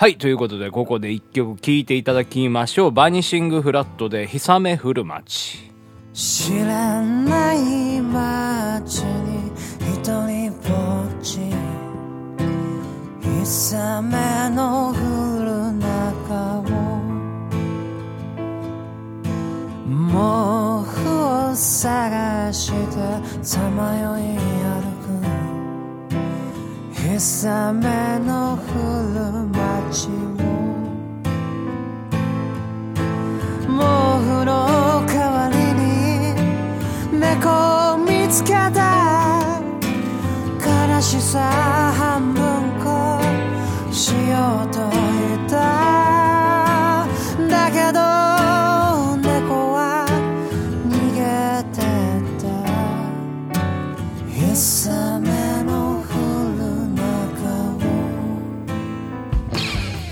はい、ということで、ここで一曲聴いていただきましょう。バニシングフラットで、ひさめ降る街。知らない街に一人ぼっちさめの降る中を毛布を探してさまよい歩くさめの降る街を毛布の代わりに猫を見つけた。悲しさ半分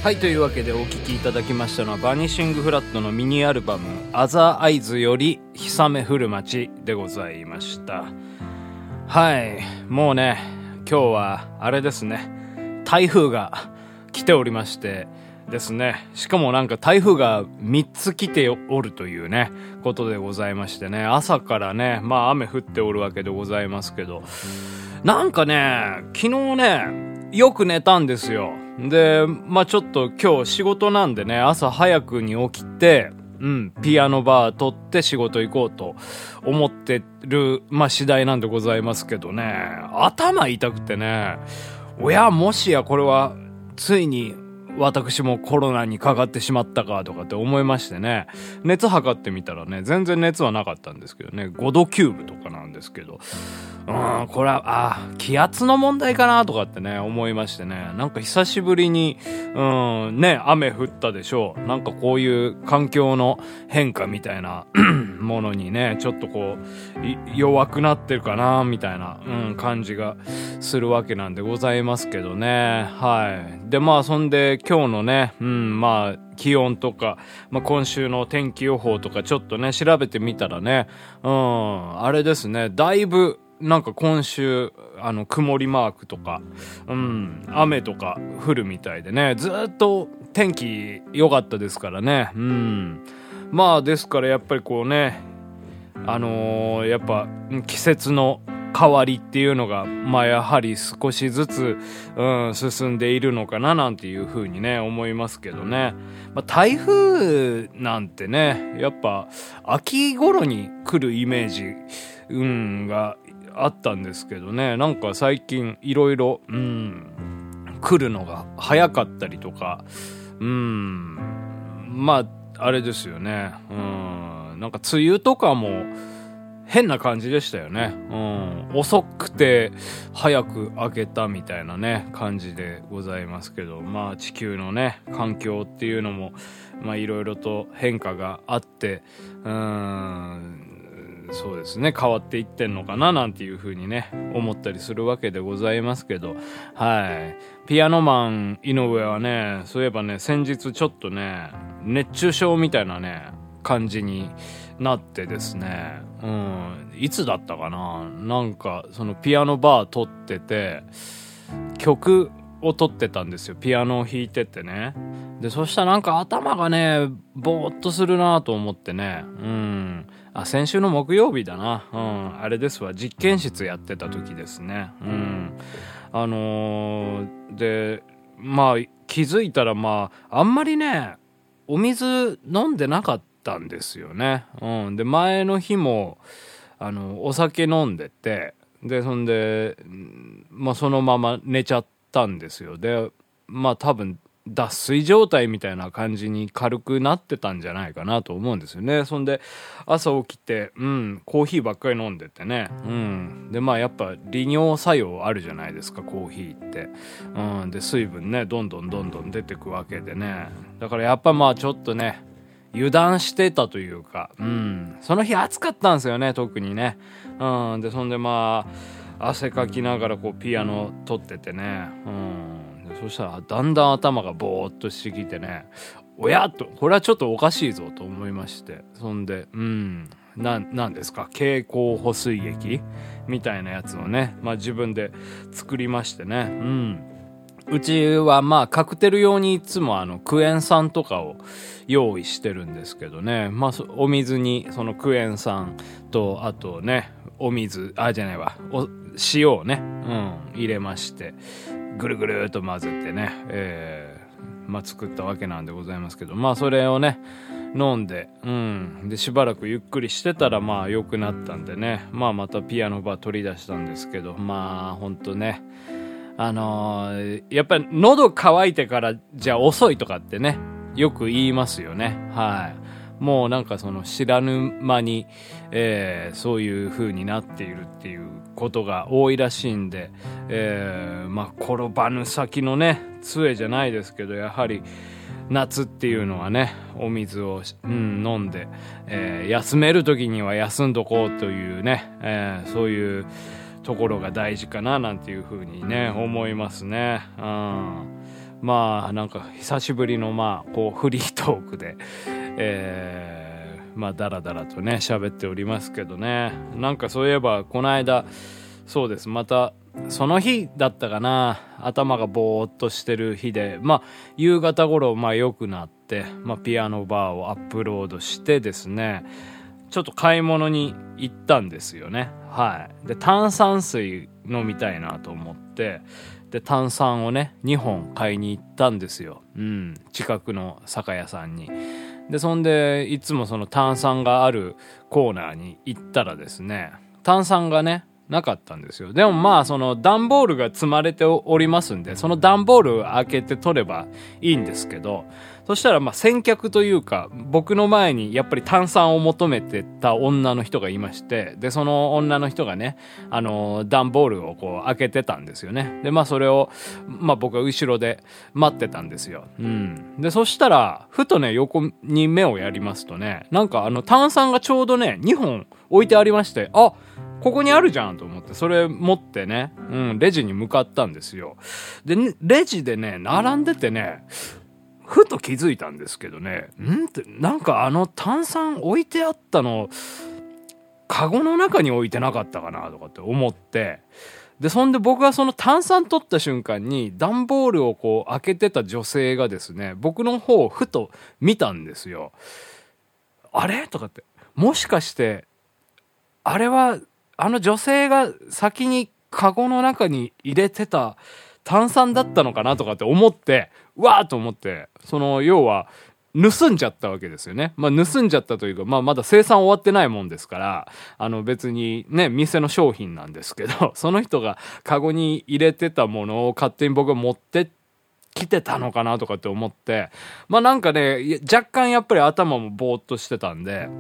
はい、というわけでお聴きいただきましたのは、バニシングフラットのミニアルバム、アザーアイズより、ひさめ降る街でございました。はい、もうね、今日は、あれですね、台風が来ておりまして、ですね。しかもなんか台風が3つ来ておるというね、ことでございましてね、朝からね、まあ雨降っておるわけでございますけど、なんかね、昨日ね、よく寝たんですよ。で、まあちょっと今日仕事なんでね、朝早くに起きて、うん、ピアノバー取って仕事行こうと思ってる、まあ次第なんでございますけどね、頭痛くてね、おや、もしやこれは、ついに私もコロナにかかってしまったかとかって思いましてね、熱測ってみたらね、全然熱はなかったんですけどね、5度9分とかなんですけど、うん、これは、あ、気圧の問題かなとかってね、思いましてね、なんか久しぶりに、うん、ね、雨降ったでしょう。なんかこういう環境の変化みたいなものにね、ちょっとこう、弱くなってるかな、みたいな、うん、感じがするわけなんでございますけどね。はい。で、まあ、そんで今日のね、うん、まあ、気温とか、まあ、今週の天気予報とかちょっとね、調べてみたらね、うん、あれですね、だいぶ、なんか今週、あの、曇りマークとか、うん、雨とか降るみたいでね、ずっと天気良かったですからね、うん。まあ、ですからやっぱりこうね、あのーやっぱ季節の変わりっていうのが、まあやはり少しずつ、うん、進んでいるのかななんていうふうにね、思いますけどね。まあ台風なんてね、やっぱ秋頃に来るイメージ、うん、があったんですけどね、なんか最近いろいろ、来るのが早かったりとか、うん、まあ、あれですよね。うん。なんか梅雨とかも変な感じでしたよね。うん。遅くて早く明けたみたいなね、感じでございますけど、まあ地球のね、環境っていうのも、まあいろいろと変化があって、うん。そうですね変わっていってんのかななんていうふうにね思ったりするわけでございますけどはいピアノマン井上はねそういえばね先日ちょっとね熱中症みたいなね感じになってですね。うん。いつだったかな？なんかそのピアノバー撮ってて曲を撮ってたんですよ。ピアノを弾いててね。でそしたらなんか頭がねぼーっとするなと思ってね。うん。あ先週の木曜日だな。うん。あれですわ。実験室やってた時ですね。うん。あのーでまあ気づいたらまああんまりねお水飲んでなかったんですよね。うん。で前の日もあのお酒飲んでてでそんで、まあ、そのまま寝ちゃったんですよ。でまあ多分脱水状態みたいな感じに軽くなってたんじゃないかなと思うんですよね。そんで朝起きてうんコーヒーばっかり飲んでてね。うん。でまあやっぱ利尿作用あるじゃないですかコーヒーって。うん。で水分ねどんどんどんどん出てくわけでね。だからやっぱまあちょっとね油断してたというか、うん。その日暑かったんですよね、特にね。うん。で、そんでまあ、汗かきながらこうピアノ取っててね。うん。そしたらだんだん頭がボーっとしてきてね、おやっと、これはちょっとおかしいぞと思いまして。そんで、うん。な、なんですか？蛍光補水液？みたいなやつをね、まあ自分で作りましてね。うん。うちはまあカクテル用にいつもあのクエン酸とかを用意してるんですけどね。まあお水にそのクエン酸とあとね、お水、あ、じゃないわ、お塩をね、うん、入れまして、ぐるぐるっと混ぜてね、えー、まあ作ったわけなんでございますけど、まあそれをね、飲んで、うん。で、しばらくゆっくりしてたら、まあ良くなったんでね。まあまたピアノバー取り出したんですけど、まあほんとね。あのー、やっぱり喉乾いてからじゃ遅いとかってね、よく言いますよね。はい。もうなんかその知らぬ間に、えー、そういう風になっているっていうことが多いらしいんで、えー、まあ転ばぬ先のね、杖じゃないですけど、やはり、夏っていうのはねお水を、うん、飲んで、えー、休める時には休んどこうというね、えー、そういうところが大事かななんていうふうにね思いますね。うん、まあなんか久しぶりのまあこうフリートークで、えー、まあダラダラとね喋っておりますけどね。なんかそういえばこの間そうです。またその日だったかな。頭がぼーっとしてる日でまあ夕方頃まあ良くなって、まあ、ピアノバーをアップロードしてですねちょっと買い物に行ったんですよね。はい。で炭酸水飲みたいなと思ってで炭酸をね2本買いに行ったんですよ。うん。近くの酒屋さんに。でそんでいつもその炭酸があるコーナーに行ったらですね炭酸がねなかったんですよ。でもまあ、その段ボールが積まれておりますんで、その段ボール開けて取ればいいんですけど、そしたらまあ先客というか、僕の前にやっぱり炭酸を求めてた女の人がいまして、で、その女の人がね、あの、段ボールをこう開けてたんですよね。で、まあそれを、まあ僕は後ろで待ってたんですよ。うん。で、そしたら、ふとね、横に目をやりますとね、なんかあの炭酸がちょうどね、2本置いてありまして、あ、ここにあるじゃんと思って、それ持ってね、うん、レジに向かったんですよ。で、レジでね、並んでてね、ふと気づいたんですけどね、んって、なんかあの炭酸置いてあったの、カゴの中に置いてなかったかなとかって思って、で、そんで僕がその炭酸取った瞬間に、段ボールをこう開けてた女性がですね、僕の方をふと見たんですよ。あれ？とかって、もしかして、あれはあの女性が先にカゴの中に入れてた炭酸だったのかなとかって思って、わーと思って、その、要は、盗んじゃったわけですよね。まあ、盗んじゃったというか、まあ、まだ生産終わってないもんですから、あの、別にね、店の商品なんですけど、その人がカゴに入れてたものを勝手に僕が持ってきてたのかなとかって思って、まあ、なんかね、若干やっぱり頭もぼーっとしてたんで、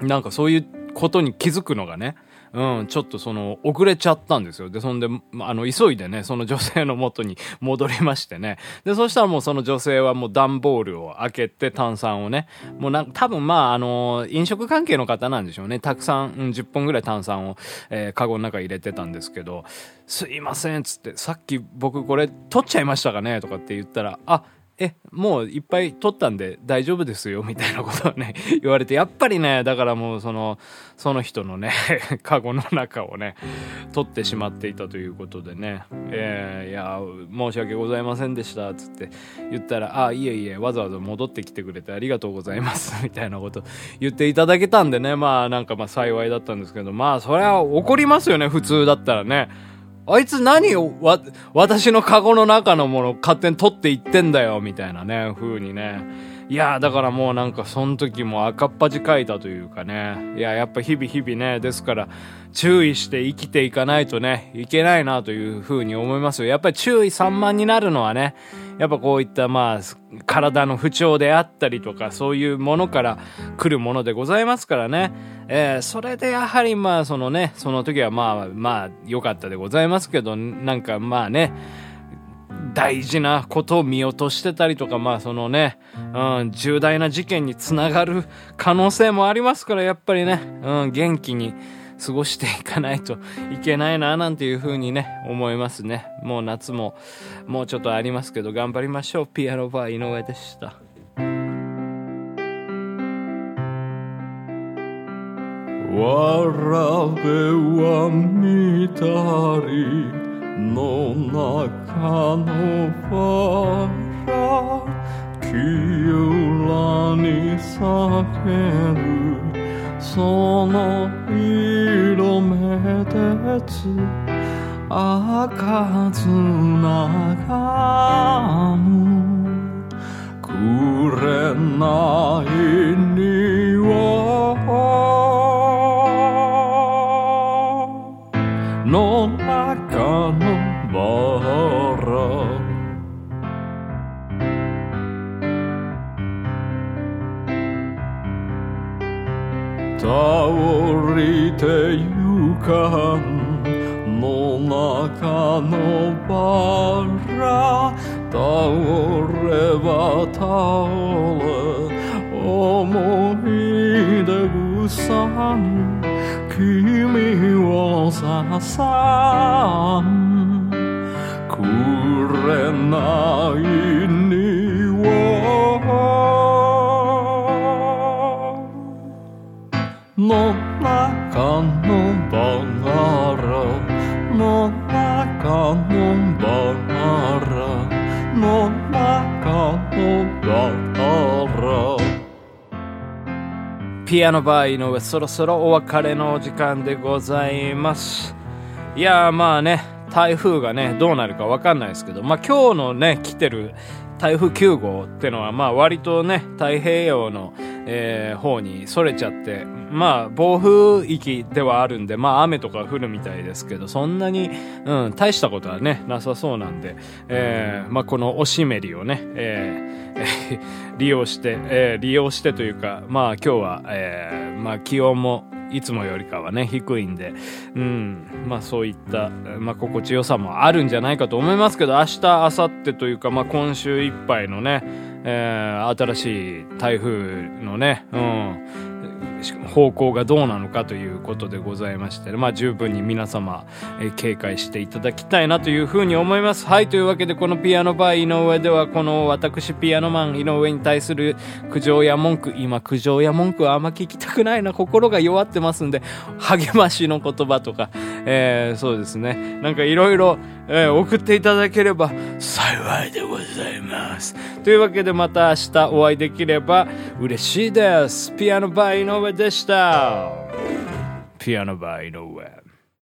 なんかそういうことに気づくのがね、うん、ちょっとその、遅れちゃったんですよ。で、そんで、あの、急いでね、その女性の元に戻りましてね。で、そしたらもうその女性はもう段ボールを開けて炭酸をね、もうな、多分まあ、あの、飲食関係の方なんでしょうね。たくさん、うん、10本ぐらい炭酸を、えー、カゴの中入れてたんですけど、すいません、つって、さっき僕これ取っちゃいましたかねとかって言ったら、あ、え、もういっぱい取ったんで大丈夫ですよ、みたいなことをね、言われて、やっぱりね、だからもうその、その人のね、カゴの中をね、取ってしまっていたということでね、えー、いや、申し訳ございませんでした、つって言ったら、あ、いえいえ、わざわざ戻ってきてくれてありがとうございます、みたいなこと言っていただけたんでね、まあなんかまあ幸いだったんですけど、まあそれは怒りますよね、普通だったらね。あいつ何をわ、私のカゴの中のもの勝手に取っていってんだよ、みたいなね、風にね。いやだからもうなんかその時も赤っ恥かいたというかね。いや、やっぱ日々日々ね、ですから注意して生きていかないとね、いけないなという風に思いますよ。やっぱり注意散漫になるのはね、やっぱこういったまあ、体の不調であったりとか、そういうものから来るものでございますからね。えー、それでやはりまあそのね、その時はまあまあ良かったでございますけど、なんかまあね、大事なことを見落としてたりとか、まあそのね、うん、重大な事件につながる可能性もありますから、やっぱりね、うん、元気に過ごしていかないといけないな、なんていうふうにね、思いますね。もう夏も、もうちょっとありますけど、頑張りましょう。ピアノバー井上でした。わらべは見たりの中のバラ清らに咲ける。その色目でつ開かずながむ。くれない匂倒りてゆかんの中のバラ倒れば倒れ思い出草に君をさん。くれないにピアノバー井上そろそろお別れのお時間でございます。いやーまあね台風がねどうなるか分かんないですけどまあ今日のね来てる台風9号ってのはまあ割とね太平洋の、えー、方にそれちゃってまあ暴風域ではあるんでまあ雨とか降るみたいですけどそんなに、うん、大したことはねなさそうなんで、えー、まあこのおしめりをね、えー、利用して、えー、利用してというかまあ今日は、えー、まあ気温もいつもよりかはね、低いんで、うん、まあそういった、まあ心地よさもあるんじゃないかと思いますけど、明日、明後日というか、まあ今週いっぱいのね、えー、新しい台風のね、うん、方向がどうなのかということでございまして、まあ十分に皆様、えー、警戒していただきたいなというふうに思います。はい、というわけでこのピアノバー井上ではこの私ピアノマン井上に対する苦情や文句、今苦情や文句はあんま聞きたくないな、心が弱ってますんで、励ましの言葉とか、えー、そうですね、なんかいろいろ送っていただければ幸いでございます。というわけでまた明日お会いできれば嬉しいです。ピアノバー井上でした。ピアノバー井上。